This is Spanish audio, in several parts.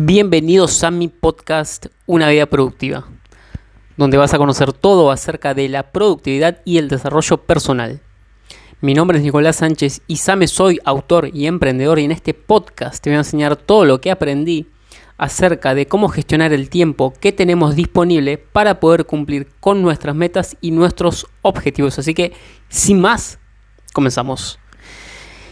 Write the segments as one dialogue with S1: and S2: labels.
S1: Bienvenidos a mi podcast Una vida productiva, donde vas a conocer todo acerca de la productividad y el desarrollo personal. Mi nombre es Nicolás Sánchez y Same soy autor y emprendedor y en este podcast te voy a enseñar todo lo que aprendí acerca de cómo gestionar el tiempo que tenemos disponible para poder cumplir con nuestras metas y nuestros objetivos. Así que, sin más, comenzamos.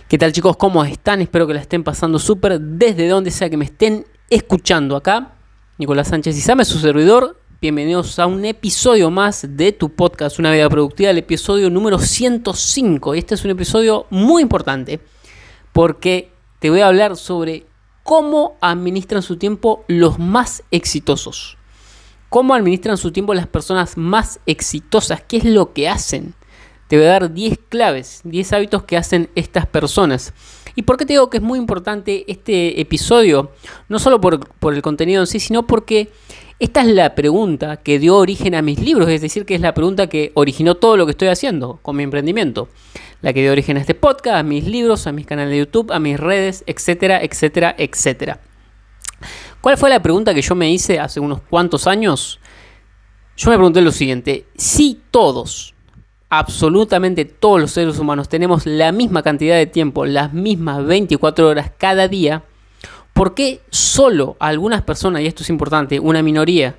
S1: ¿Qué tal chicos? ¿Cómo están? Espero que la estén pasando súper desde donde sea que me estén escuchando acá. Nicolás Sánchez Izame, su servidor. Bienvenidos a un episodio más de tu podcast Una Vida Productiva, el episodio número 105. Y este es un episodio muy importante porque te voy a hablar sobre cómo administran su tiempo los más exitosos. Cómo administran su tiempo las personas más exitosas. ¿Qué es lo que hacen? Te voy a dar 10 claves, 10 hábitos que hacen estas personas. ¿Y por qué te digo que es muy importante este episodio? No solo por, el contenido en sí, sino porque esta es la pregunta que dio origen a mis libros, es decir, que es la pregunta que originó todo lo que estoy haciendo con mi emprendimiento. La que dio origen a este podcast, a mis libros, a mis canales de YouTube, a mis redes, etcétera, etcétera, etcétera. ¿Cuál fue la pregunta que yo me hice hace unos cuantos años? Yo me pregunté lo siguiente, si todos, absolutamente todos los seres humanos tenemos la misma cantidad de tiempo, las mismas 24 horas cada día, ¿por qué solo algunas personas, y esto es importante, una minoría,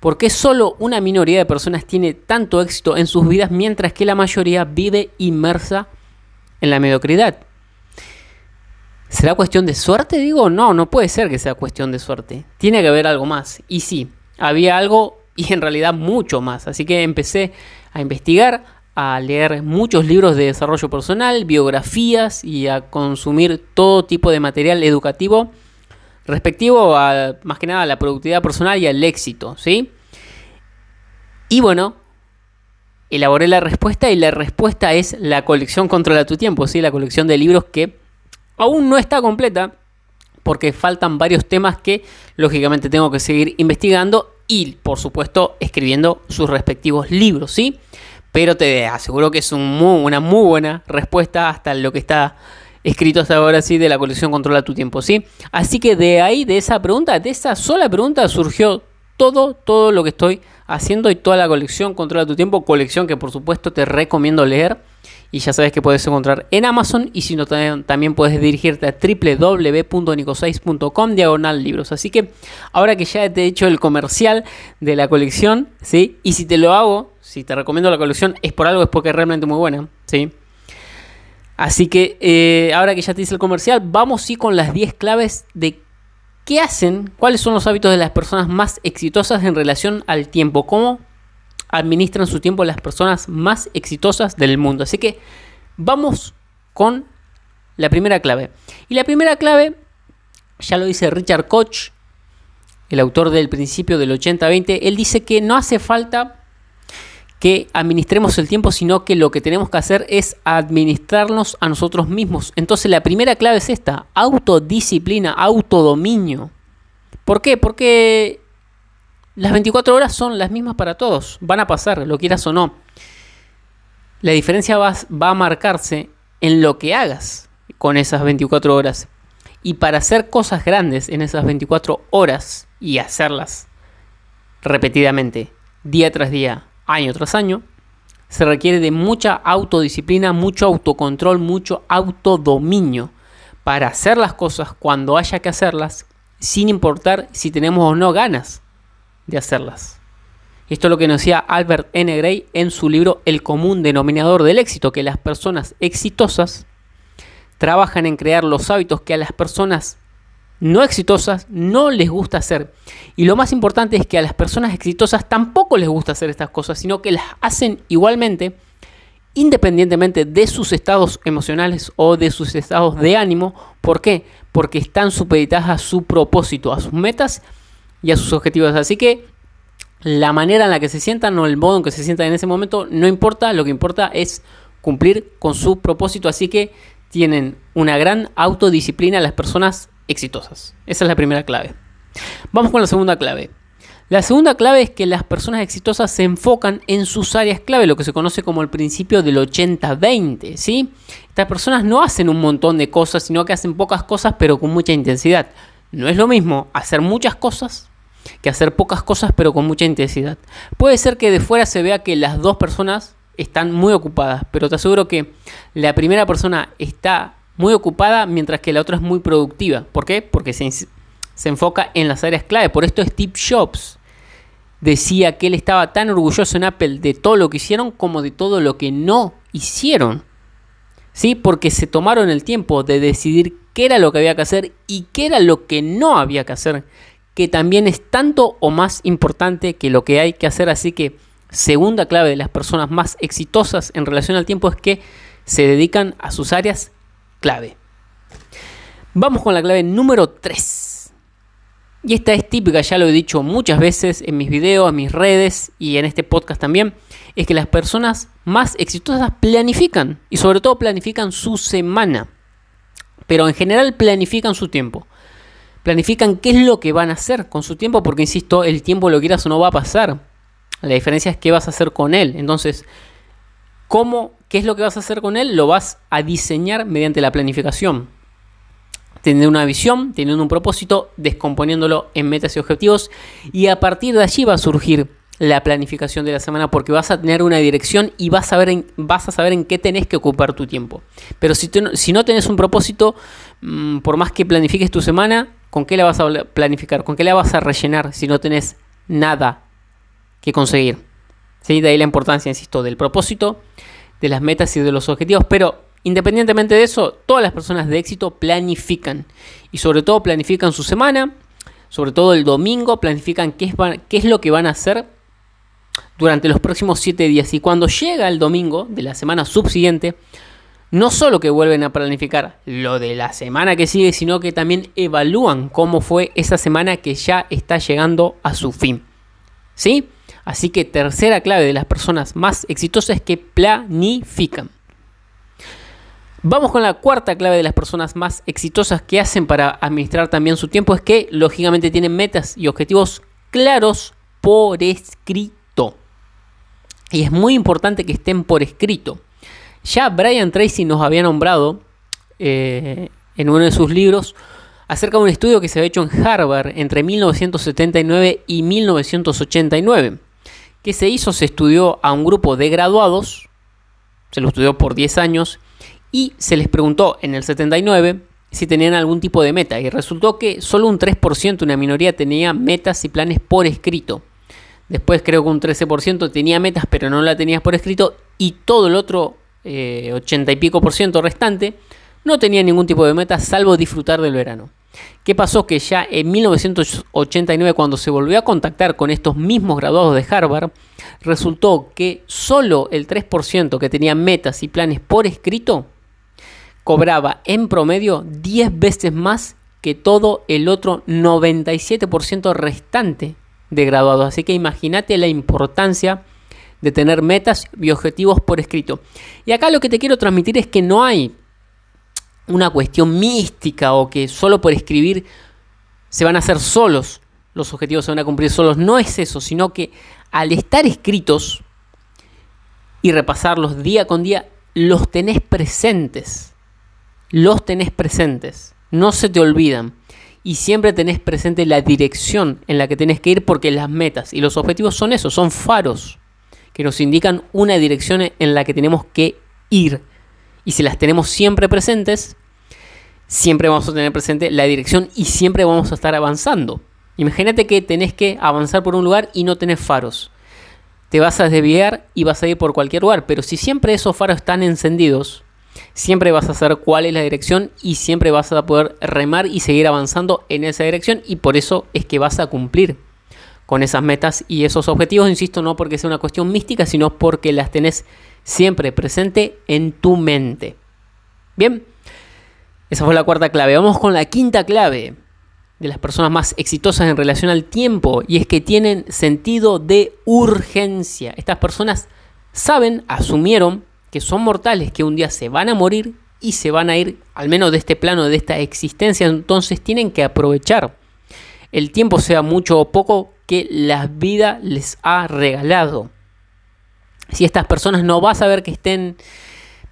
S1: ¿por qué solo una minoría de personas tiene tanto éxito en sus vidas mientras que la mayoría vive inmersa en la mediocridad? ¿Será cuestión de suerte? Digo, no, no puede ser que sea cuestión de suerte. Tiene que haber algo más. Y sí, había algo y en realidad mucho más. Así que empecé a investigar, a leer muchos libros de desarrollo personal, biografías y a consumir todo tipo de material educativo respectivo a más que nada a la productividad personal y al éxito, ¿sí? Y bueno, elaboré la respuesta y la respuesta es la colección Controla tu tiempo, ¿sí? La colección de libros que aún no está completa porque faltan varios temas que lógicamente tengo que seguir investigando y por supuesto escribiendo sus respectivos libros, ¿sí? Pero te aseguro que es una muy buena respuesta hasta lo que está escrito hasta ahora, sí, de la colección Controla tu tiempo, ¿sí? Así que de ahí, de esa pregunta, de esa sola pregunta surgió todo, todo lo que estoy haciendo y toda la colección Controla tu tiempo, colección que por supuesto te recomiendo leer y ya sabes que puedes encontrar en Amazon y si no también puedes dirigirte a www.nico6.com diagonal libros. Así que ahora que ya te he hecho el comercial de la colección, ¿sí? Y si te lo hago, si te recomiendo la colección, es por algo, es porque es realmente muy buena, ¿sí? Así que eh, ahora que ya te hice el comercial, vamos sí con las 10 claves de qué hacen, cuáles son los hábitos de las personas más exitosas en relación al tiempo, cómo administran su tiempo las personas más exitosas del mundo. Así que vamos con la primera clave. Y la primera clave, ya lo dice Richard Koch, el autor del principio del 80-20, él dice que no hace falta que administremos el tiempo, sino que lo que tenemos que hacer es administrarnos a nosotros mismos. Entonces la primera clave es esta, autodisciplina, autodominio. ¿Por qué? Porque las 24 horas son las mismas para todos, van a pasar, lo quieras o no. La diferencia va, a marcarse en lo que hagas con esas 24 horas. Y para hacer cosas grandes en esas 24 horas y hacerlas repetidamente, día tras día, año tras año, se requiere de mucha autodisciplina, mucho autocontrol, mucho autodominio para hacer las cosas cuando haya que hacerlas, sin importar si tenemos o no ganas de hacerlas. Esto es lo que nos decía Albert N. Gray en su libro El común denominador del éxito, que las personas exitosas trabajan en crear los hábitos que a las personas no exitosas no les gusta hacer. Y lo más importante es que a las personas exitosas tampoco les gusta hacer estas cosas, sino que las hacen igualmente, independientemente de sus estados emocionales o de sus estados de ánimo. ¿Por qué? Porque están supeditadas a su propósito, a sus metas y a sus objetivos. Así que la manera en la que se sientan o el modo en que se sientan en ese momento no importa, lo que importa es cumplir con su propósito. Así que tienen una gran autodisciplina las personas exitosas. Esa es la primera clave. Vamos con la segunda clave. La segunda clave es que las personas exitosas se enfocan en sus áreas clave, lo que se conoce como el principio del 80-20, ¿sí? Estas personas no hacen un montón de cosas, sino que hacen pocas cosas pero con mucha intensidad. No es lo mismo hacer muchas cosas que hacer pocas cosas pero con mucha intensidad. Puede ser que de fuera se vea que las dos personas están muy ocupadas, pero te aseguro que la primera persona está muy ocupada mientras que la otra es muy productiva. ¿Por qué? Porque se, se enfoca en las áreas clave. Por esto Steve Jobs decía que él estaba tan orgulloso en Apple de todo lo que hicieron como de todo lo que no hicieron. ¿Sí? Porque se tomaron el tiempo de decidir qué era lo que había que hacer y qué era lo que no había que hacer, que también es tanto o más importante que lo que hay que hacer. Así que segunda clave de las personas más exitosas en relación al tiempo es que se dedican a sus áreas clave. Vamos con la clave número 3. Y esta es típica, ya lo he dicho muchas veces en mis videos, en mis redes y en este podcast también, es que las personas más exitosas planifican y sobre todo planifican su semana. Pero en general planifican su tiempo. Planifican qué es lo que van a hacer con su tiempo porque, insisto, el tiempo lo quieras o no va a pasar. La diferencia es qué vas a hacer con él. Entonces, ¿cómo, ¿qué es lo que vas a hacer con él? Lo vas a diseñar mediante la planificación. Teniendo una visión, teniendo un propósito, descomponiéndolo en metas y objetivos. Y a partir de allí va a surgir la planificación de la semana porque vas a tener una dirección y vas a, ver en, vas a saber en qué tenés que ocupar tu tiempo. Pero si, si no tenés un propósito, mm, por más que planifiques tu semana, ¿con qué la vas a planificar? ¿Con qué la vas a rellenar si no tenés nada que conseguir. ¿Sí? De ahí la importancia, insisto, del propósito, de las metas y de los objetivos. Pero independientemente de eso, todas las personas de éxito planifican. Y sobre todo planifican su semana, sobre todo el domingo, planifican qué es, qué es lo que van a hacer durante los próximos 7 días. Y cuando llega el domingo de la semana subsiguiente, no solo que vuelven a planificar lo de la semana que sigue, sino que también evalúan cómo fue esa semana que ya está llegando a su fin. ¿Sí? Así que tercera clave de las personas más exitosas es que planifican. Vamos con la cuarta clave de las personas más exitosas que hacen para administrar también su tiempo, es que lógicamente tienen metas y objetivos claros por escrito. Y es muy importante que estén por escrito. Ya Brian Tracy nos había nombrado eh, en uno de sus libros acerca de un estudio que se había hecho en Harvard entre 1979 y 1989 que se hizo, se estudió a un grupo de graduados, se lo estudió por 10 años, y se les preguntó en el 79 si tenían algún tipo de meta, y resultó que solo un 3%, una minoría, tenía metas y planes por escrito. Después creo que un 13% tenía metas, pero no la tenías por escrito, y todo el otro 80 eh, y pico por ciento restante no tenía ningún tipo de meta salvo disfrutar del verano. ¿Qué pasó? Que ya en 1989, cuando se volvió a contactar con estos mismos graduados de Harvard, resultó que solo el 3% que tenía metas y planes por escrito cobraba en promedio 10 veces más que todo el otro 97% restante de graduados. Así que imagínate la importancia de tener metas y objetivos por escrito. Y acá lo que te quiero transmitir es que no hay una cuestión mística o que solo por escribir se van a hacer solos, los objetivos se van a cumplir solos. No es eso, sino que al estar escritos y repasarlos día con día, los tenés presentes. Los tenés presentes. No se te olvidan. Y siempre tenés presente la dirección en la que tenés que ir porque las metas y los objetivos son eso, son faros que nos indican una dirección en la que tenemos que ir. Y si las tenemos siempre presentes, siempre vamos a tener presente la dirección y siempre vamos a estar avanzando. Imagínate que tenés que avanzar por un lugar y no tenés faros. Te vas a desviar y vas a ir por cualquier lugar, pero si siempre esos faros están encendidos, siempre vas a saber cuál es la dirección y siempre vas a poder remar y seguir avanzando en esa dirección y por eso es que vas a cumplir con esas metas y esos objetivos, insisto, no porque sea una cuestión mística, sino porque las tenés siempre presente en tu mente. Bien, esa fue la cuarta clave. Vamos con la quinta clave de las personas más exitosas en relación al tiempo y es que tienen sentido de urgencia. Estas personas saben, asumieron que son mortales, que un día se van a morir y se van a ir, al menos de este plano, de esta existencia, entonces tienen que aprovechar el tiempo, sea mucho o poco, que la vida les ha regalado si estas personas no vas a ver que estén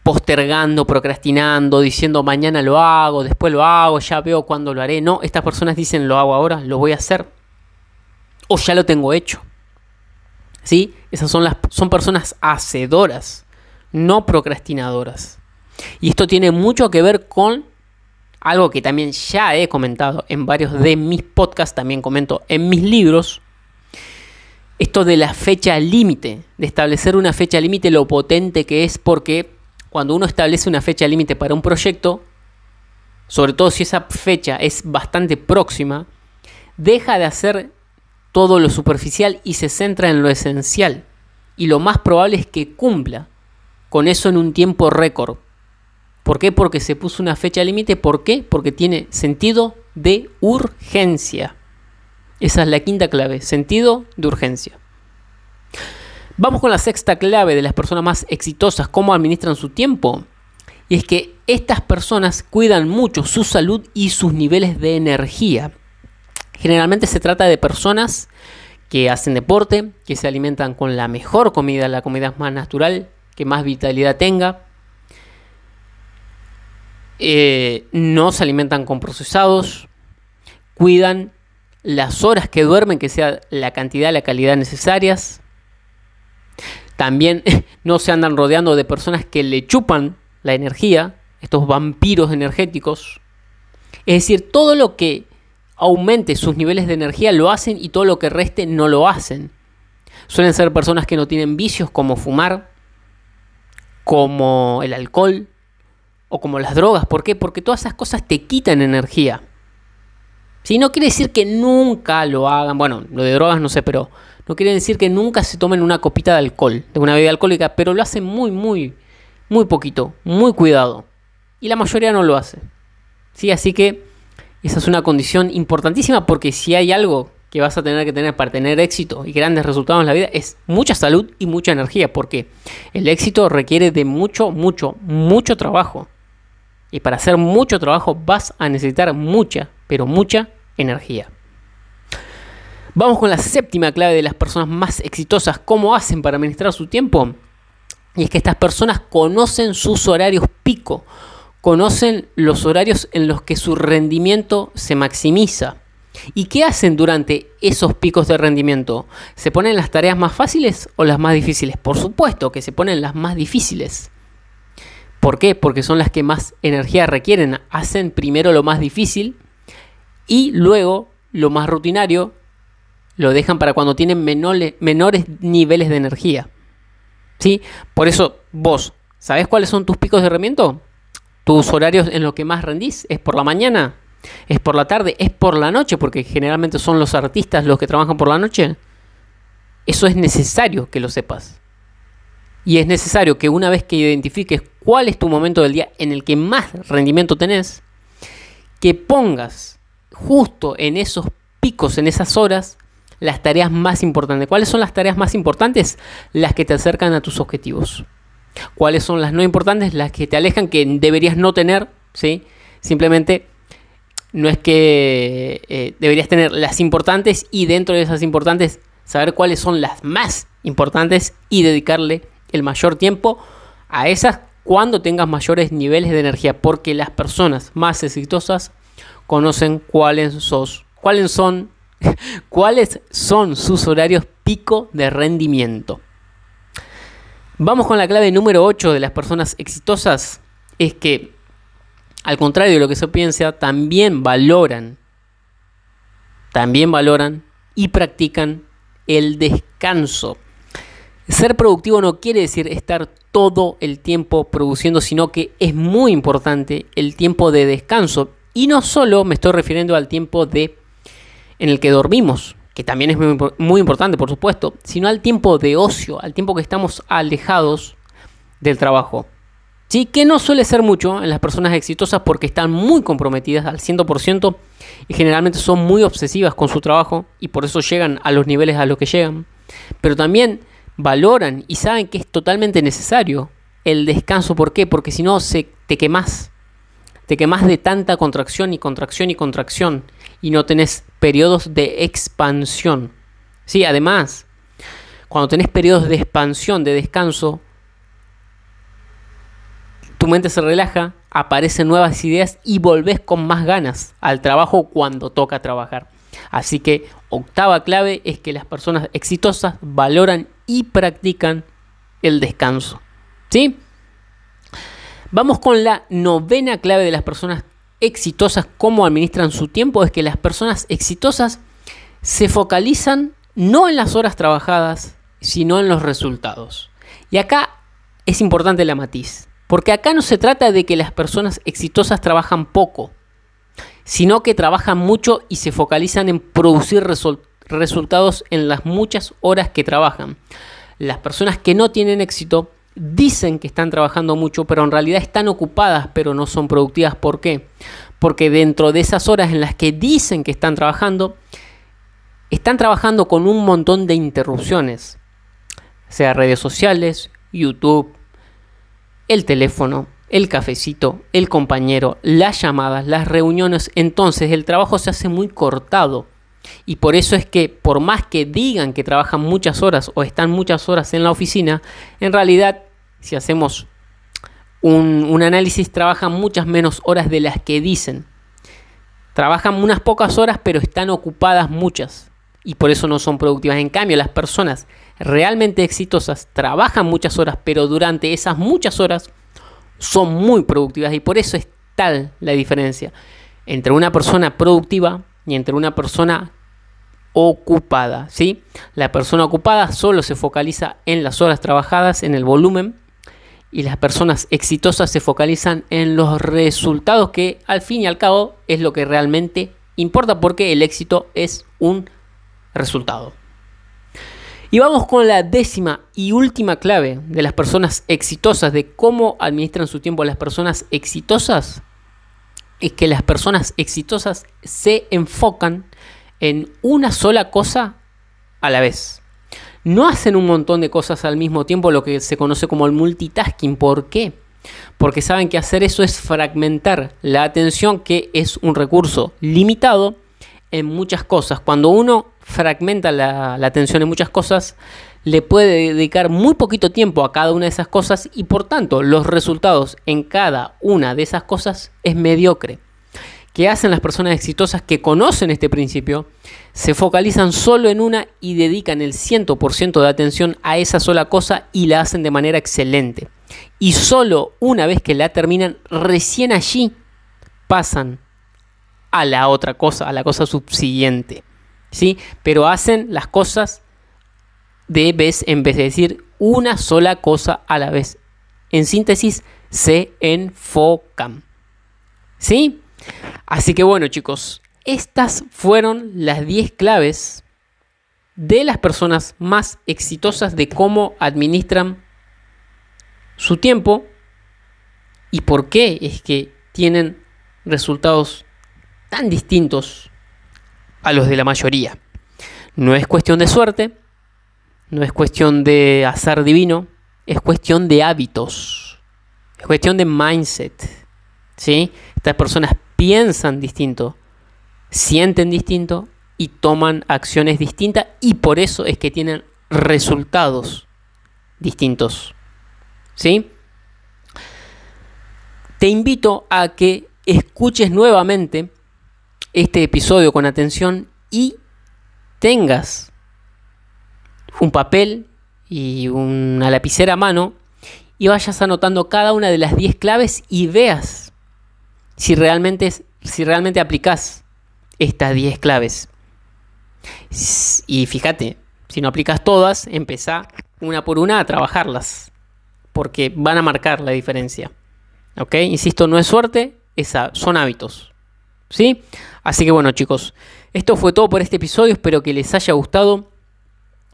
S1: postergando, procrastinando, diciendo mañana lo hago, después lo hago, ya veo cuándo lo haré. No, estas personas dicen lo hago ahora, lo voy a hacer. O ya lo tengo hecho. ¿Sí? Esas son, las, son personas hacedoras, no procrastinadoras. Y esto tiene mucho que ver con algo que también ya he comentado en varios de mis podcasts, también comento en mis libros. Esto de la fecha límite, de establecer una fecha límite, lo potente que es porque cuando uno establece una fecha límite para un proyecto, sobre todo si esa fecha es bastante próxima, deja de hacer todo lo superficial y se centra en lo esencial. Y lo más probable es que cumpla con eso en un tiempo récord. ¿Por qué? Porque se puso una fecha límite. ¿Por qué? Porque tiene sentido de urgencia. Esa es la quinta clave, sentido de urgencia. Vamos con la sexta clave de las personas más exitosas, cómo administran su tiempo. Y es que estas personas cuidan mucho su salud y sus niveles de energía. Generalmente se trata de personas que hacen deporte, que se alimentan con la mejor comida, la comida más natural, que más vitalidad tenga. Eh, no se alimentan con procesados, cuidan las horas que duermen, que sea la cantidad, la calidad necesarias. También no se andan rodeando de personas que le chupan la energía, estos vampiros energéticos. Es decir, todo lo que aumente sus niveles de energía lo hacen y todo lo que reste no lo hacen. Suelen ser personas que no tienen vicios como fumar, como el alcohol o como las drogas. ¿Por qué? Porque todas esas cosas te quitan energía. Si no quiere decir que nunca lo hagan, bueno, lo de drogas no sé, pero no quiere decir que nunca se tomen una copita de alcohol, de una bebida alcohólica, pero lo hacen muy, muy, muy poquito, muy cuidado. Y la mayoría no lo hace. ¿Sí? Así que esa es una condición importantísima porque si hay algo que vas a tener que tener para tener éxito y grandes resultados en la vida es mucha salud y mucha energía, porque el éxito requiere de mucho, mucho, mucho trabajo. Y para hacer mucho trabajo vas a necesitar mucha, pero mucha energía. Vamos con la séptima clave de las personas más exitosas, cómo hacen para administrar su tiempo. Y es que estas personas conocen sus horarios pico, conocen los horarios en los que su rendimiento se maximiza. ¿Y qué hacen durante esos picos de rendimiento? ¿Se ponen las tareas más fáciles o las más difíciles? Por supuesto que se ponen las más difíciles. ¿Por qué? Porque son las que más energía requieren. Hacen primero lo más difícil y luego lo más rutinario lo dejan para cuando tienen menores, niveles de energía. ¿Sí? Por eso vos, ¿sabés cuáles son tus picos de rendimiento? Tus horarios en los que más rendís es por la mañana, es por la tarde, es por la noche, porque generalmente son los artistas los que trabajan por la noche. Eso es necesario que lo sepas. Y es necesario que una vez que identifiques cuál es tu momento del día en el que más rendimiento tenés, que pongas justo en esos picos, en esas horas, las tareas más importantes. ¿Cuáles son las tareas más importantes? Las que te acercan a tus objetivos. ¿Cuáles son las no importantes? Las que te alejan, que deberías no tener, ¿sí? Simplemente no es que eh, deberías tener las importantes y dentro de esas importantes saber cuáles son las más importantes y dedicarle el mayor tiempo a esas cuando tengas mayores niveles de energía, porque las personas más exitosas conocen cuáles, sos, cuáles son ¿Cuáles son sus horarios pico de rendimiento? Vamos con la clave número 8 de las personas exitosas. Es que, al contrario de lo que se piensa, también valoran, también valoran y practican el descanso. Ser productivo no quiere decir estar todo el tiempo produciendo, sino que es muy importante el tiempo de descanso. Y no solo me estoy refiriendo al tiempo de en el que dormimos, que también es muy, importante, por supuesto, sino al tiempo de ocio, al tiempo que estamos alejados del trabajo. Sí, que no suele ser mucho en las personas exitosas porque están muy comprometidas al 100% y generalmente son muy obsesivas con su trabajo y por eso llegan a los niveles a los que llegan. Pero también valoran y saben que es totalmente necesario el descanso. ¿Por qué? Porque si no se te quemas. Te quemas de tanta contracción y contracción y contracción y no tenés periodos de expansión. Sí, además, cuando tenés periodos de expansión, de descanso, tu mente se relaja, aparecen nuevas ideas y volvés con más ganas al trabajo cuando toca trabajar. Así que octava clave es que las personas exitosas valoran y practican el descanso. ¿Sí? Vamos con la novena clave de las personas exitosas, cómo administran su tiempo, es que las personas exitosas se focalizan no en las horas trabajadas, sino en los resultados. Y acá es importante la matiz, porque acá no se trata de que las personas exitosas trabajan poco, sino que trabajan mucho y se focalizan en producir resultados en las muchas horas que trabajan. Las personas que no tienen éxito dicen que están trabajando mucho, pero en realidad están ocupadas, pero no son productivas. ¿Por qué? Porque dentro de esas horas en las que dicen que están trabajando, están trabajando con un montón de interrupciones, sea redes sociales, YouTube, el teléfono, el cafecito, el compañero, las llamadas, las reuniones. Entonces el trabajo se hace muy cortado. Y por eso es que por más que digan que trabajan muchas horas o están muchas horas en la oficina, en realidad si hacemos un, análisis trabajan muchas menos horas de las que dicen. Trabajan unas pocas horas pero están ocupadas muchas y por eso no son productivas. En cambio, las personas realmente exitosas trabajan muchas horas pero durante esas muchas horas son muy productivas y por eso es tal la diferencia entre una persona productiva y entre una persona ocupada, ¿sí? La persona ocupada solo se focaliza en las horas trabajadas, en el volumen, y las personas exitosas se focalizan en los resultados que al fin y al cabo es lo que realmente importa porque el éxito es un resultado. Y vamos con la décima y última clave de las personas exitosas, de cómo administran su tiempo las personas exitosas, es que las personas exitosas se enfocan en una sola cosa a la vez. No hacen un montón de cosas al mismo tiempo, lo que se conoce como el multitasking. ¿Por qué? Porque saben que hacer eso es fragmentar la atención, que es un recurso limitado en muchas cosas. Cuando uno fragmenta la, atención en muchas cosas, le puede dedicar muy poquito tiempo a cada una de esas cosas y por tanto los resultados en cada una de esas cosas es mediocre. ¿Qué hacen las personas exitosas que conocen este principio? Se focalizan solo en una y dedican el 100% de atención a esa sola cosa y la hacen de manera excelente. Y solo una vez que la terminan, recién allí pasan a la otra cosa, a la cosa subsiguiente. ¿Sí? Pero hacen las cosas de vez en vez de decir una sola cosa a la vez. En síntesis, se enfocan. ¿Sí? Así que bueno chicos, estas fueron las 10 claves de las personas más exitosas de cómo administran su tiempo y por qué es que tienen resultados tan distintos a los de la mayoría. No es cuestión de suerte, no es cuestión de azar divino, es cuestión de hábitos, es cuestión de mindset. ¿sí? Estas personas piensan distinto, sienten distinto y toman acciones distintas y por eso es que tienen resultados distintos. ¿Sí? Te invito a que escuches nuevamente este episodio con atención y tengas un papel y una lapicera a mano y vayas anotando cada una de las 10 claves y veas si realmente, si realmente aplicas estas 10 claves. Y fíjate, si no aplicas todas, empezá una por una a trabajarlas, porque van a marcar la diferencia. ¿Ok? Insisto, no es suerte, esa, son hábitos. ¿Sí? Así que bueno chicos, esto fue todo por este episodio, espero que les haya gustado,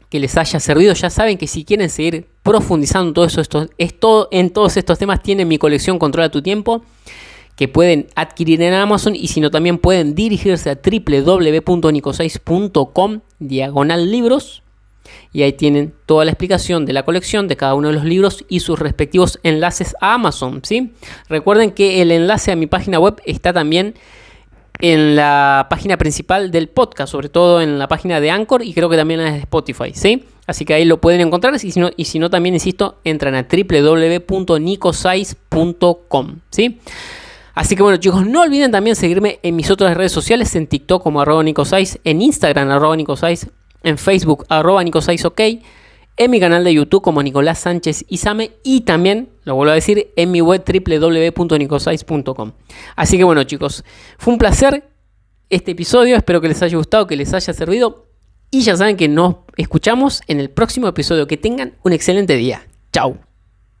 S1: que les haya servido. Ya saben que si quieren seguir profundizando todo eso, esto, en todos estos temas, tienen mi colección Controla tu tiempo que pueden adquirir en Amazon y si no también pueden dirigirse a www.nico6.com diagonal libros y ahí tienen toda la explicación de la colección de cada uno de los libros y sus respectivos enlaces a Amazon, ¿sí? Recuerden que el enlace a mi página web está también en la página principal del podcast, sobre todo en la página de Anchor y creo que también en Spotify, ¿sí? Así que ahí lo pueden encontrar y si no, y si no también, insisto, entran a www.nicosize.com. ¿sí? Así que bueno chicos, no olviden también seguirme en mis otras redes sociales, en TikTok como arroba nicosize, en Instagram arroba nicosize, en Facebook arroba nicosize ok, en mi canal de YouTube como Nicolás Sánchez Isame y también, lo vuelvo a decir, en mi web www.nicosize.com. Así que bueno chicos, fue un placer este episodio, espero que les haya gustado, que les haya servido y ya saben que nos escuchamos en el próximo episodio. Que tengan un excelente día. Chao.